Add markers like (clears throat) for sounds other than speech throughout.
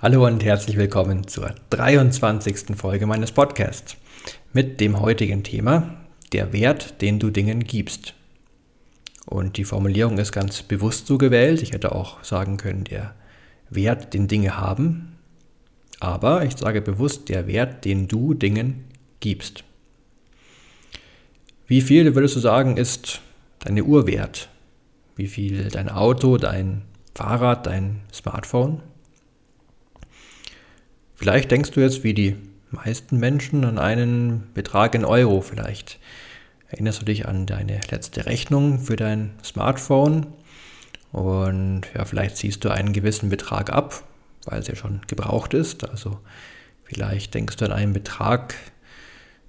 Hallo und herzlich willkommen zur 23. Folge meines Podcasts mit dem heutigen Thema der Wert, den du Dingen gibst. Und die Formulierung ist ganz bewusst so gewählt. Ich hätte auch sagen können, der Wert, den Dinge haben. Aber ich sage bewusst, der Wert, den du Dingen gibst. Wie viel, würdest du sagen, ist deine Uhr wert? Wie viel dein Auto, dein Fahrrad, dein Smartphone? Vielleicht denkst du jetzt wie die meisten Menschen an einen Betrag in Euro. Vielleicht erinnerst du dich an deine letzte Rechnung für dein Smartphone und ja, vielleicht ziehst du einen gewissen Betrag ab, weil es ja schon gebraucht ist. Also vielleicht denkst du an einen Betrag,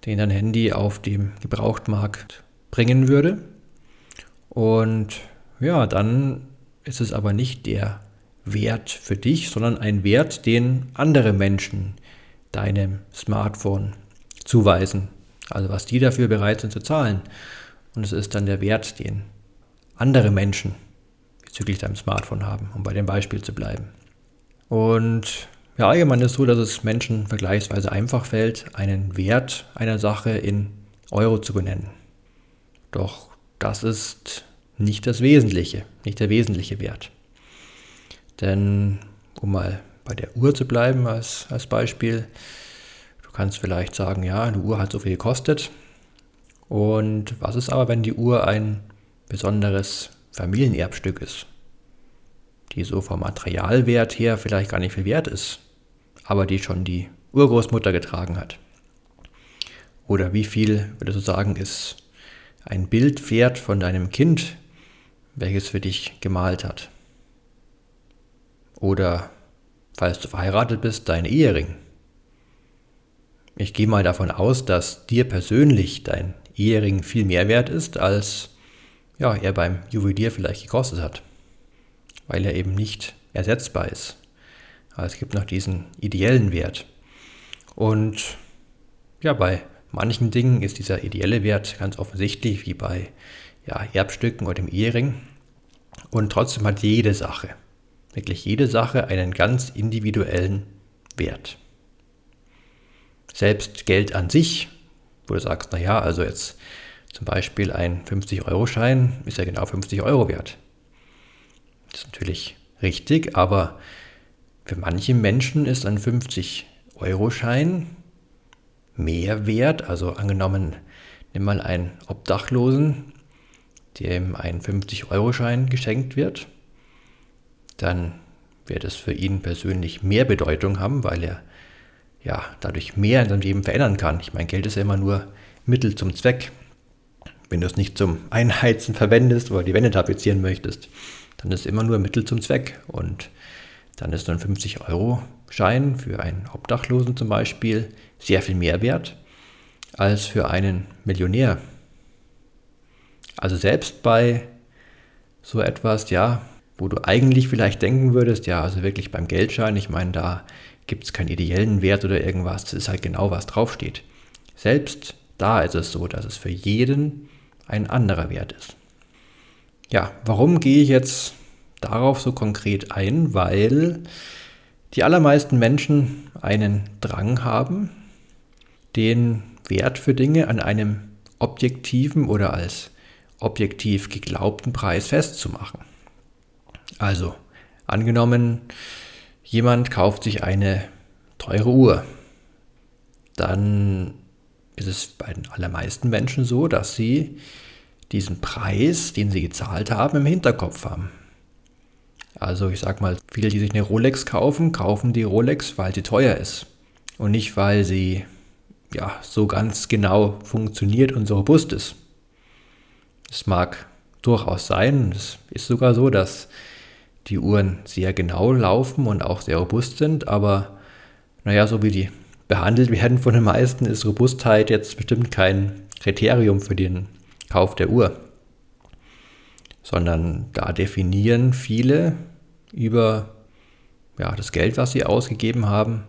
den dein Handy auf dem Gebrauchtmarkt bringen würde. Und ja, dann ist es aber nicht der Wert für dich, sondern ein Wert, den andere Menschen deinem Smartphone zuweisen. Also was die dafür bereit sind zu zahlen. Und es ist dann der Wert, den andere Menschen bezüglich deinem Smartphone haben, um bei dem Beispiel zu bleiben. Und ja, allgemein ist es so, dass es Menschen vergleichsweise einfach fällt, einen Wert einer Sache in Euro zu benennen. Doch das ist nicht das Wesentliche, nicht der wesentliche Wert. Denn um mal bei der Uhr zu bleiben als, als Beispiel, du kannst vielleicht sagen, ja, eine Uhr hat so viel gekostet. Und was ist aber, wenn die Uhr ein besonderes Familienerbstück ist, die so vom Materialwert her vielleicht gar nicht viel wert ist, aber die schon die Urgroßmutter getragen hat? Oder wie viel, würdest du sagen, ist ein Bild wert von deinem Kind, welches für dich gemalt hat? Oder, falls du verheiratet bist, dein Ehering. Ich gehe mal davon aus, dass dir persönlich dein Ehering viel mehr wert ist, als ja, er beim Juwelier vielleicht gekostet hat. Weil er eben nicht ersetzbar ist. Aber es gibt noch diesen ideellen Wert. Und ja, bei manchen Dingen ist dieser ideelle Wert ganz offensichtlich, wie bei ja, Erbstücken oder dem Ehering. Und trotzdem hat jede Sache wirklich jede Sache einen ganz individuellen Wert. Selbst Geld an sich, wo du sagst, naja, also jetzt zum Beispiel ein 50-Euro-Schein ist ja genau 50 Euro wert. Das ist natürlich richtig, aber für manche Menschen ist ein 50-Euro-Schein mehr wert. Also angenommen, nimm mal einen Obdachlosen, dem ein 50-Euro-Schein geschenkt wird dann wird es für ihn persönlich mehr Bedeutung haben, weil er ja dadurch mehr in seinem Leben verändern kann. Ich meine, Geld ist ja immer nur Mittel zum Zweck. Wenn du es nicht zum Einheizen verwendest oder die Wände tapezieren möchtest, dann ist es immer nur Mittel zum Zweck. Und dann ist ein 50-Euro-Schein für einen Obdachlosen zum Beispiel sehr viel mehr wert als für einen Millionär. Also selbst bei so etwas, ja, wo du eigentlich vielleicht denken würdest, ja, also wirklich beim Geldschein, ich meine, da gibt es keinen ideellen Wert oder irgendwas, das ist halt genau, was draufsteht. Selbst da ist es so, dass es für jeden ein anderer Wert ist. Ja, warum gehe ich jetzt darauf so konkret ein? Weil die allermeisten Menschen einen Drang haben, den Wert für Dinge an einem objektiven oder als objektiv geglaubten Preis festzumachen. Also, angenommen, jemand kauft sich eine teure Uhr, dann ist es bei den allermeisten Menschen so, dass sie diesen Preis, den sie gezahlt haben, im Hinterkopf haben. Also ich sag mal, viele, die sich eine Rolex kaufen, kaufen die Rolex, weil sie teuer ist und nicht, weil sie ja so ganz genau funktioniert und so robust ist. Es mag durchaus sein, es ist sogar so, dass die Uhren sehr genau laufen und auch sehr robust sind, aber naja, so wie die behandelt werden von den meisten, ist Robustheit jetzt bestimmt kein Kriterium für den Kauf der Uhr, sondern da definieren viele über ja, das Geld, was sie ausgegeben haben,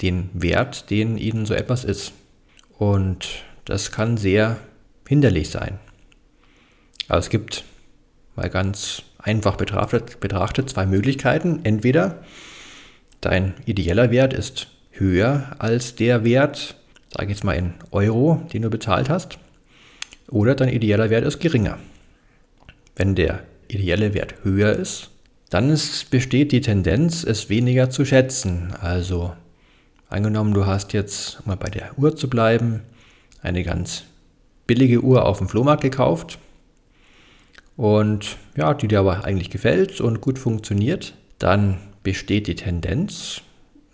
den Wert, den ihnen so etwas ist. Und das kann sehr hinderlich sein. Also es gibt mal ganz einfach betrachtet, betrachtet zwei Möglichkeiten. Entweder dein ideeller Wert ist höher als der Wert, sage ich jetzt mal in Euro, den du bezahlt hast, oder dein ideeller Wert ist geringer. Wenn der ideelle Wert höher ist, dann ist, besteht die Tendenz, es weniger zu schätzen. Also angenommen, du hast jetzt, um mal bei der Uhr zu bleiben, eine ganz billige Uhr auf dem Flohmarkt gekauft und ja, die dir aber eigentlich gefällt und gut funktioniert, dann besteht die Tendenz,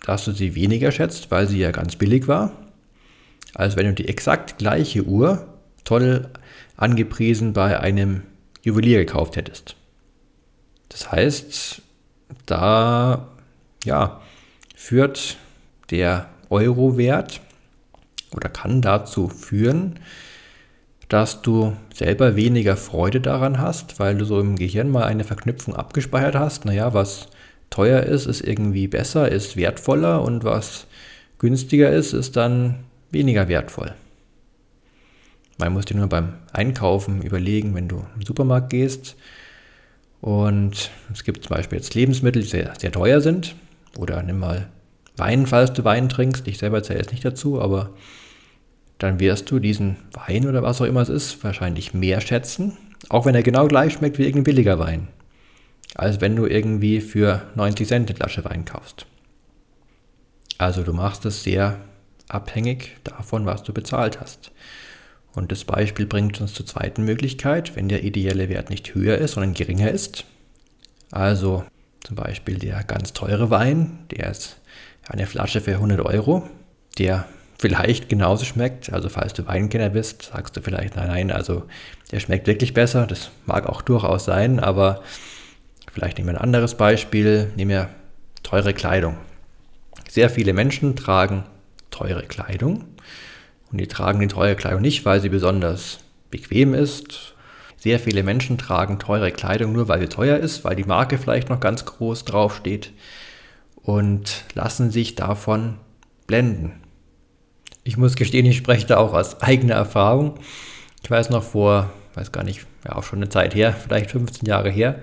dass du sie weniger schätzt, weil sie ja ganz billig war, als wenn du die exakt gleiche Uhr toll angepriesen bei einem Juwelier gekauft hättest. Das heißt, da ja, führt der Euro-Wert oder kann dazu führen, dass du selber weniger Freude daran hast, weil du so im Gehirn mal eine Verknüpfung abgespeichert hast. Naja, was teuer ist, ist irgendwie besser, ist wertvoller und was günstiger ist, ist dann weniger wertvoll. Man muss dir nur beim Einkaufen überlegen, wenn du im Supermarkt gehst und es gibt zum Beispiel jetzt Lebensmittel, die sehr, sehr teuer sind oder nimm mal Wein, falls du Wein trinkst. Ich selber zähle jetzt nicht dazu, aber dann wirst du diesen Wein oder was auch immer es ist, wahrscheinlich mehr schätzen, auch wenn er genau gleich schmeckt wie irgendein billiger Wein, als wenn du irgendwie für 90 Cent eine Flasche Wein kaufst. Also du machst es sehr abhängig davon, was du bezahlt hast. Und das Beispiel bringt uns zur zweiten Möglichkeit, wenn der ideelle Wert nicht höher ist, sondern geringer ist. Also zum Beispiel der ganz teure Wein, der ist eine Flasche für 100 Euro, der vielleicht genauso schmeckt. Also falls du Weinkenner bist, sagst du vielleicht, nein, nein, also der schmeckt wirklich besser. Das mag auch durchaus sein, aber vielleicht nehmen wir ein anderes Beispiel. Nehmen wir teure Kleidung. Sehr viele Menschen tragen teure Kleidung und die tragen die teure Kleidung nicht, weil sie besonders bequem ist. Sehr viele Menschen tragen teure Kleidung nur, weil sie teuer ist, weil die Marke vielleicht noch ganz groß draufsteht und lassen sich davon blenden. Ich muss gestehen, ich spreche da auch aus eigener Erfahrung. Ich weiß noch vor, weiß gar nicht, ja auch schon eine Zeit her, vielleicht 15 Jahre her.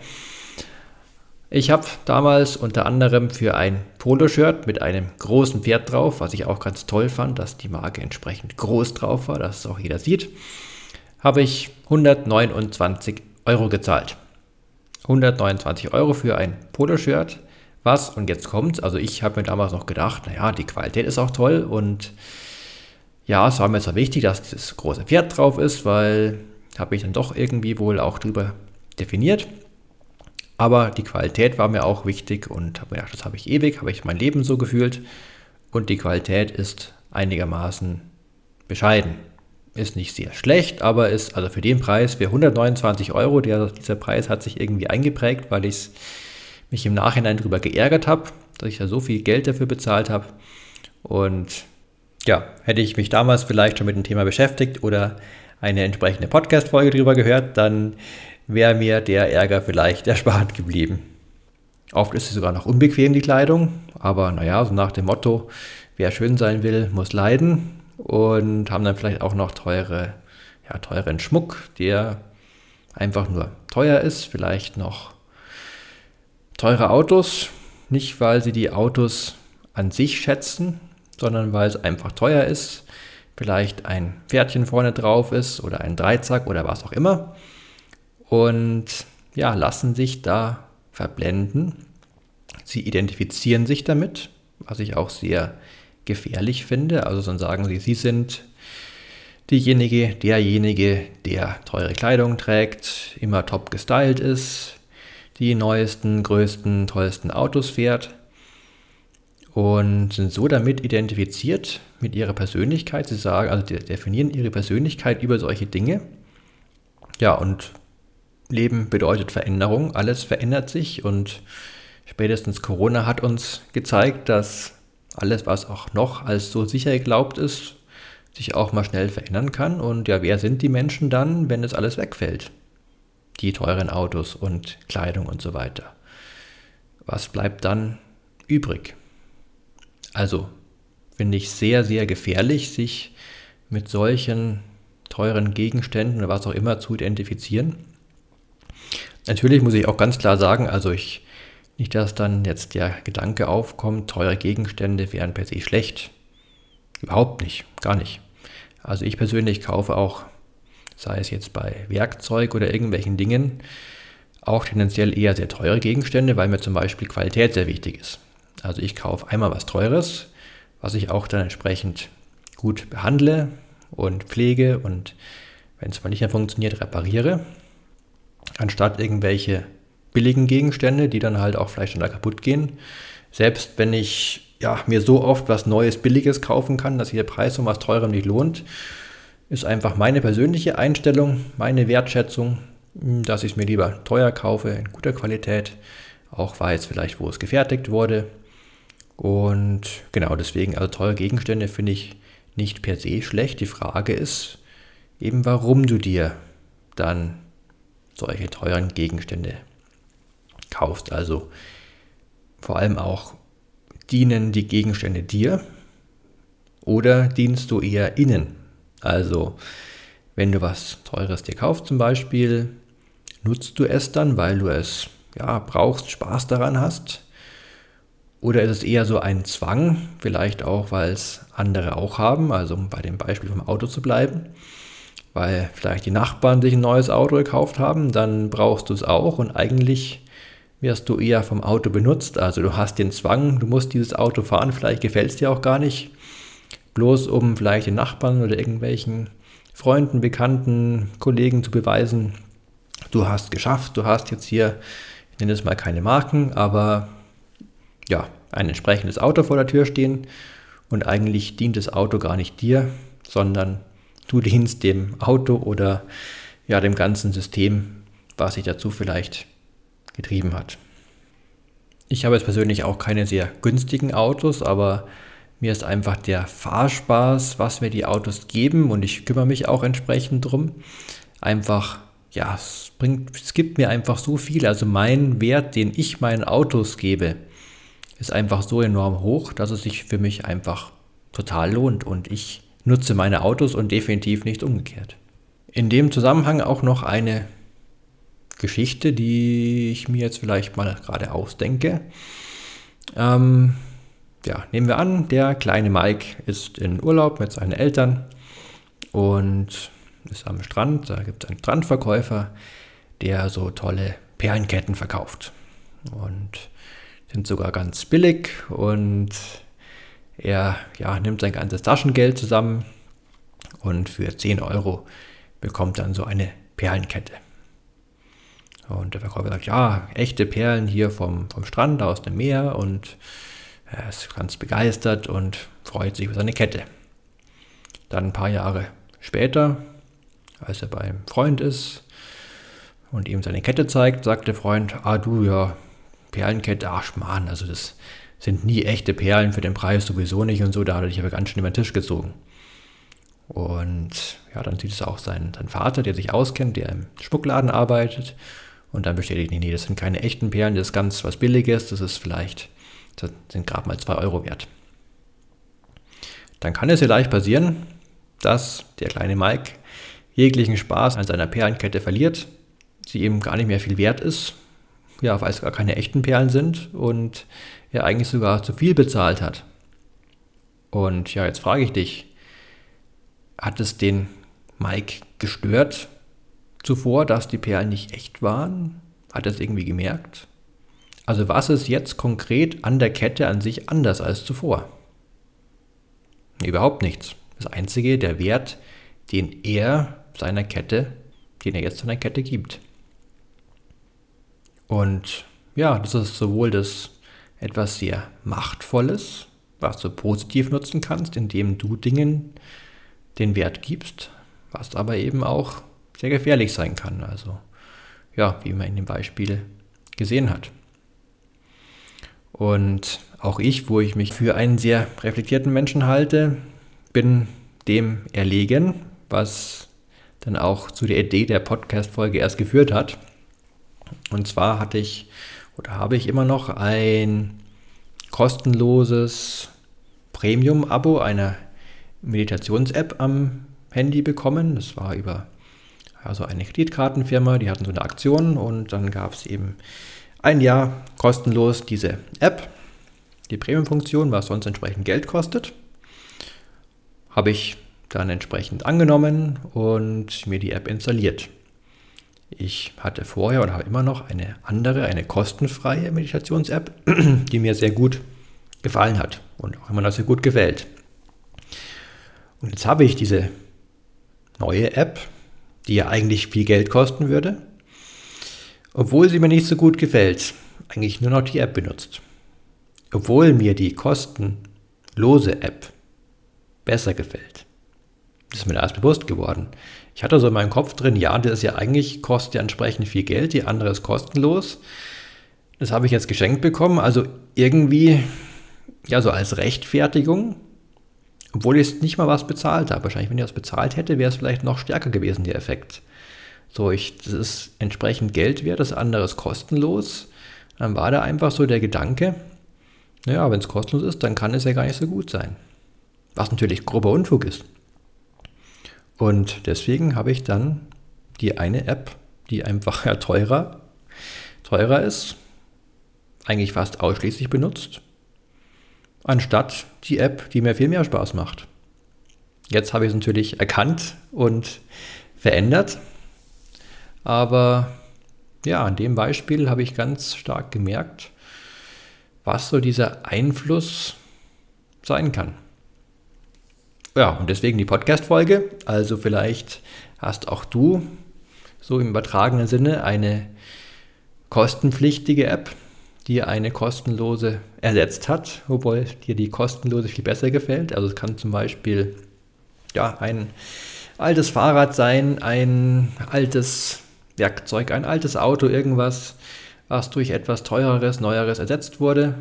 Ich habe damals unter anderem für ein Poloshirt mit einem großen Pferd drauf, was ich auch ganz toll fand, dass die Marke entsprechend groß drauf war, dass es auch jeder sieht, habe ich 129 Euro gezahlt. 129 Euro für ein Poloshirt, was, und jetzt kommt's, also ich habe mir damals noch gedacht, naja, die Qualität ist auch toll und ja, es war mir zwar wichtig, dass dieses große Pferd drauf ist, weil habe ich dann doch irgendwie wohl auch drüber definiert. Aber die Qualität war mir auch wichtig und habe mir gedacht, das habe ich ewig, habe ich mein Leben so gefühlt. Und die Qualität ist einigermaßen bescheiden. Ist nicht sehr schlecht, aber ist also für den Preis, für 129 Euro, der, dieser Preis hat sich irgendwie eingeprägt, weil ich mich im Nachhinein darüber geärgert habe, dass ich ja so viel Geld dafür bezahlt habe. Und ja, hätte ich mich damals vielleicht schon mit dem Thema beschäftigt oder eine entsprechende Podcast-Folge darüber gehört, dann wäre mir der Ärger vielleicht (laughs) erspart geblieben. Oft ist es sogar noch unbequem, die Kleidung, aber naja, so nach dem Motto, wer schön sein will, muss leiden und haben dann vielleicht auch noch teure, ja, teuren Schmuck, der einfach nur teuer ist, vielleicht noch teure Autos, nicht weil sie die Autos an sich schätzen, sondern weil es einfach teuer ist, vielleicht ein Pferdchen vorne drauf ist oder ein Dreizack oder was auch immer und ja, lassen sich da verblenden. Sie identifizieren sich damit, was ich auch sehr gefährlich finde. Also dann sagen sie, sie sind diejenige, derjenige, der teure Kleidung trägt, immer top gestylt ist, die neuesten, größten, tollsten Autos fährt und sind so damit identifiziert mit ihrer Persönlichkeit. Sie sagen, also definieren ihre Persönlichkeit über solche Dinge. Ja, und Leben bedeutet Veränderung, alles verändert sich und spätestens Corona hat uns gezeigt, dass alles, was auch noch als so sicher geglaubt ist, sich auch mal schnell verändern kann. Und ja, wer sind die Menschen dann, wenn das alles wegfällt? Die teuren Autos und Kleidung und so weiter. Was bleibt dann übrig? Also finde ich sehr, sehr gefährlich, sich mit solchen teuren Gegenständen oder was auch immer zu identifizieren. Natürlich muss ich auch ganz klar sagen, also ich nicht, dass dann jetzt der Gedanke aufkommt, teure Gegenstände wären per se schlecht. Überhaupt nicht, gar nicht. Also ich persönlich kaufe auch, sei es jetzt bei Werkzeug oder irgendwelchen Dingen, auch tendenziell eher sehr teure Gegenstände, weil mir zum Beispiel Qualität sehr wichtig ist. Also ich kaufe einmal was Teures, was ich auch dann entsprechend gut behandle und pflege und wenn es mal nicht mehr funktioniert, repariere, anstatt irgendwelche billigen Gegenstände, die dann halt auch vielleicht schneller kaputt gehen. Selbst wenn ich ja, mir so oft was Neues, Billiges kaufen kann, dass sich der Preis um was Teurem nicht lohnt, ist einfach meine persönliche Einstellung, meine Wertschätzung, dass ich es mir lieber teuer kaufe, in guter Qualität, auch weiß vielleicht, wo es gefertigt wurde. Und genau deswegen, also teure Gegenstände finde ich nicht per se schlecht. Die Frage ist eben, warum du dir dann solche teuren Gegenstände kaufst. Also vor allem auch, dienen die Gegenstände dir oder dienst du eher innen? Also wenn du was Teures dir kaufst zum Beispiel, nutzt du es dann, weil du es ja, brauchst, Spaß daran hast? Oder ist es eher so ein Zwang, vielleicht auch, weil es andere auch haben, also um bei dem Beispiel vom Auto zu bleiben, weil vielleicht die Nachbarn sich ein neues Auto gekauft haben, dann brauchst du es auch und eigentlich wirst du eher vom Auto benutzt. Also du hast den Zwang, du musst dieses Auto fahren, vielleicht gefällt es dir auch gar nicht. Bloß um vielleicht den Nachbarn oder irgendwelchen Freunden, Bekannten, Kollegen zu beweisen, du hast geschafft, du hast jetzt hier, ich nenne es mal keine Marken, aber ja, ein entsprechendes Auto vor der Tür stehen und eigentlich dient das Auto gar nicht dir, sondern du dienst dem Auto oder ja dem ganzen System, was sich dazu vielleicht getrieben hat. Ich habe jetzt persönlich auch keine sehr günstigen Autos, aber mir ist einfach der Fahrspaß, was mir die Autos geben und ich kümmere mich auch entsprechend drum. Einfach, ja, es, bringt, es gibt mir einfach so viel. Also mein Wert, den ich meinen Autos gebe, ist einfach so enorm hoch, dass es sich für mich einfach total lohnt und ich nutze meine Autos und definitiv nicht umgekehrt. In dem Zusammenhang auch noch eine Geschichte, die ich mir jetzt vielleicht mal gerade ausdenke. Ähm, ja, nehmen wir an, der kleine Mike ist in Urlaub mit seinen Eltern und ist am Strand. Da gibt es einen Strandverkäufer, der so tolle Perlenketten verkauft. Und sind sogar ganz billig und er ja, nimmt sein ganzes Taschengeld zusammen und für 10 Euro bekommt dann so eine Perlenkette. Und der Verkäufer sagt, ja, echte Perlen hier vom, vom Strand aus dem Meer und er ist ganz begeistert und freut sich über seine Kette. Dann ein paar Jahre später, als er beim Freund ist und ihm seine Kette zeigt, sagt der Freund, ah du ja, Perlenkette, ach Mann, also das sind nie echte Perlen für den Preis sowieso nicht und so, da hat er dich aber ganz schön über den Tisch gezogen. Und ja, dann sieht es auch sein, sein Vater, der sich auskennt, der im Schmuckladen arbeitet und dann bestätigt, nee, nee, das sind keine echten Perlen, das ist ganz was Billiges, das ist vielleicht, das sind gerade mal 2 Euro wert. Dann kann es vielleicht passieren, dass der kleine Mike jeglichen Spaß an seiner Perlenkette verliert, sie eben gar nicht mehr viel wert ist, ja, weil es gar keine echten Perlen sind und er eigentlich sogar zu viel bezahlt hat. Und ja, jetzt frage ich dich, hat es den Mike gestört, zuvor, dass die Perlen nicht echt waren? Hat er es irgendwie gemerkt? Also was ist jetzt konkret an der Kette an sich anders als zuvor? Überhaupt nichts. Das Einzige, der Wert, den er seiner Kette, den er jetzt seiner Kette gibt. Und ja, das ist sowohl das etwas sehr Machtvolles, was du positiv nutzen kannst, indem du Dingen den Wert gibst, was aber eben auch sehr gefährlich sein kann. Also ja, wie man in dem Beispiel gesehen hat. Und auch ich, wo ich mich für einen sehr reflektierten Menschen halte, bin dem erlegen, was dann auch zu der Idee der Podcast-Folge erst geführt hat. Und zwar hatte ich oder habe ich immer noch ein kostenloses Premium-Abo einer Meditations-App am Handy bekommen. Das war über also eine Kreditkartenfirma, die hatten so eine Aktion und dann gab es eben ein Jahr kostenlos diese App, die Premium-Funktion, was sonst entsprechend Geld kostet. Habe ich dann entsprechend angenommen und mir die App installiert. Ich hatte vorher oder habe immer noch eine andere, eine kostenfreie Meditations-App, (clears throat) die mir sehr gut gefallen hat und auch immer noch sehr gut gefällt. Und jetzt habe ich diese neue App, die ja eigentlich viel Geld kosten würde, obwohl sie mir nicht so gut gefällt, eigentlich nur noch die App benutzt. Obwohl mir die kostenlose App besser gefällt. Das ist mir erst bewusst geworden. Ich hatte so in meinem Kopf drin, ja, das ist ja eigentlich, kostet ja entsprechend viel Geld, die andere ist kostenlos. Das habe ich jetzt geschenkt bekommen, also irgendwie, ja, so als Rechtfertigung, obwohl ich nicht mal was bezahlt habe. Wahrscheinlich, wenn ich das bezahlt hätte, wäre es vielleicht noch stärker gewesen, der Effekt. So, ich, das ist entsprechend Geld wert, das andere ist kostenlos. Dann war da einfach so der Gedanke, naja, wenn es kostenlos ist, dann kann es ja gar nicht so gut sein. Was natürlich grober Unfug ist. Und deswegen habe ich dann die eine App, die einfach (laughs) ja teurer, teurer ist, eigentlich fast ausschließlich benutzt, anstatt die App, die mir viel mehr Spaß macht. Jetzt habe ich es natürlich erkannt und verändert, aber ja, an dem Beispiel habe ich ganz stark gemerkt, was so dieser Einfluss sein kann. Ja, und deswegen die Podcast-Folge. Also vielleicht hast auch du so im übertragenen Sinne eine kostenpflichtige App, die eine kostenlose ersetzt hat, obwohl dir die kostenlose viel besser gefällt. Also es kann zum Beispiel ja, ein altes Fahrrad sein, ein altes Werkzeug, ein altes Auto, irgendwas, was durch etwas teureres, neueres ersetzt wurde,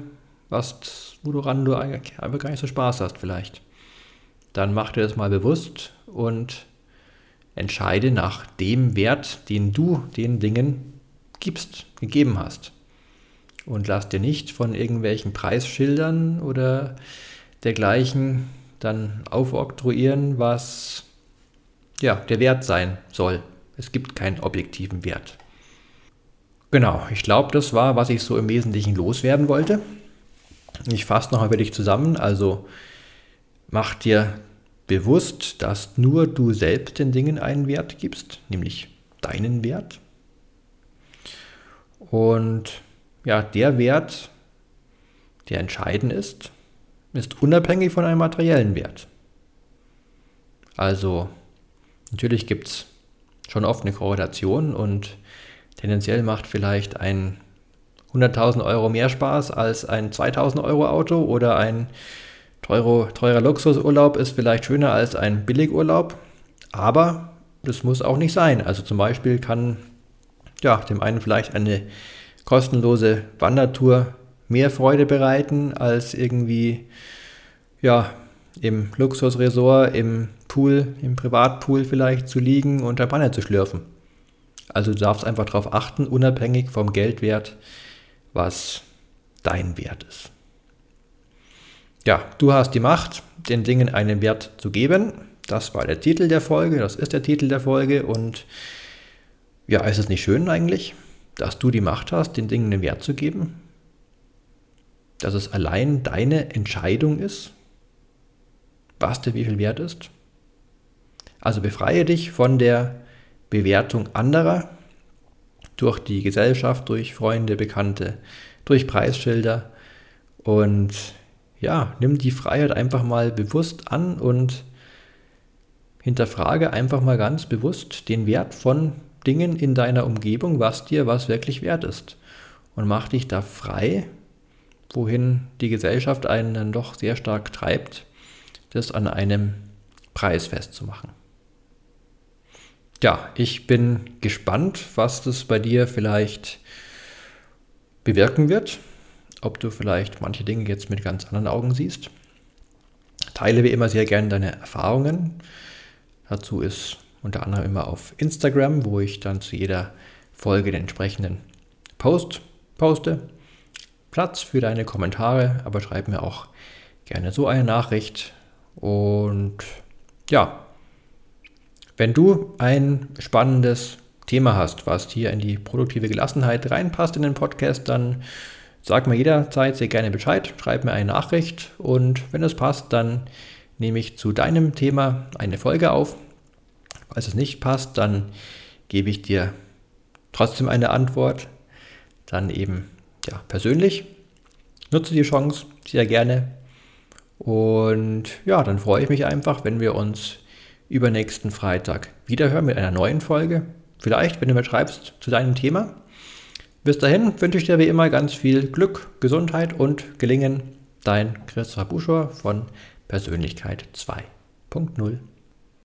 was, woran du einfach gar nicht so Spaß hast vielleicht dann mach dir das mal bewusst und entscheide nach dem Wert, den du den Dingen gibst, gegeben hast. Und lass dir nicht von irgendwelchen Preisschildern oder dergleichen dann aufoktroyieren, was ja, der Wert sein soll. Es gibt keinen objektiven Wert. Genau, ich glaube, das war, was ich so im Wesentlichen loswerden wollte. Ich fasse noch einmal dich zusammen. Also mach dir bewusst, dass nur du selbst den Dingen einen Wert gibst, nämlich deinen Wert. Und ja, der Wert, der entscheidend ist, ist unabhängig von einem materiellen Wert. Also natürlich gibt es schon oft eine Korrelation und tendenziell macht vielleicht ein 100.000 Euro mehr Spaß als ein 2.000 Euro Auto oder ein Teuro, teurer Luxusurlaub ist vielleicht schöner als ein Billigurlaub, aber das muss auch nicht sein. Also zum Beispiel kann ja, dem einen vielleicht eine kostenlose Wandertour mehr Freude bereiten, als irgendwie ja, im Luxusresort, im Pool, im Privatpool vielleicht zu liegen und Banner zu schlürfen. Also du darfst einfach darauf achten, unabhängig vom Geldwert, was dein Wert ist ja, du hast die Macht, den Dingen einen Wert zu geben. Das war der Titel der Folge, das ist der Titel der Folge und ja, ist es nicht schön eigentlich, dass du die Macht hast, den Dingen einen Wert zu geben? Dass es allein deine Entscheidung ist, was dir wie viel wert ist? Also befreie dich von der Bewertung anderer durch die Gesellschaft, durch Freunde, Bekannte, durch Preisschilder und ja, nimm die Freiheit einfach mal bewusst an und hinterfrage einfach mal ganz bewusst den Wert von Dingen in deiner Umgebung, was dir was wirklich wert ist. Und mach dich da frei, wohin die Gesellschaft einen dann doch sehr stark treibt, das an einem Preis festzumachen. ja, ich bin gespannt, was das bei dir vielleicht bewirken wird. Ob du vielleicht manche Dinge jetzt mit ganz anderen Augen siehst. Teile wie immer sehr gerne deine Erfahrungen. Dazu ist unter anderem immer auf Instagram, wo ich dann zu jeder Folge den entsprechenden Post poste. Platz für deine Kommentare, aber schreib mir auch gerne so eine Nachricht. Und ja, wenn du ein spannendes Thema hast, was hier in die produktive Gelassenheit reinpasst in den Podcast, dann sag mir jederzeit sehr gerne Bescheid, schreib mir eine Nachricht und wenn es passt, dann nehme ich zu deinem Thema eine Folge auf. Falls es nicht passt, dann gebe ich dir trotzdem eine Antwort, dann eben ja, persönlich. Nutze die Chance sehr gerne und ja, dann freue ich mich einfach, wenn wir uns übernächsten Freitag wiederhören mit einer neuen Folge. Vielleicht, wenn du mir schreibst zu deinem Thema. Bis dahin wünsche ich dir wie immer ganz viel Glück, Gesundheit und Gelingen. Dein Christopher Buschor von Persönlichkeit 2.0.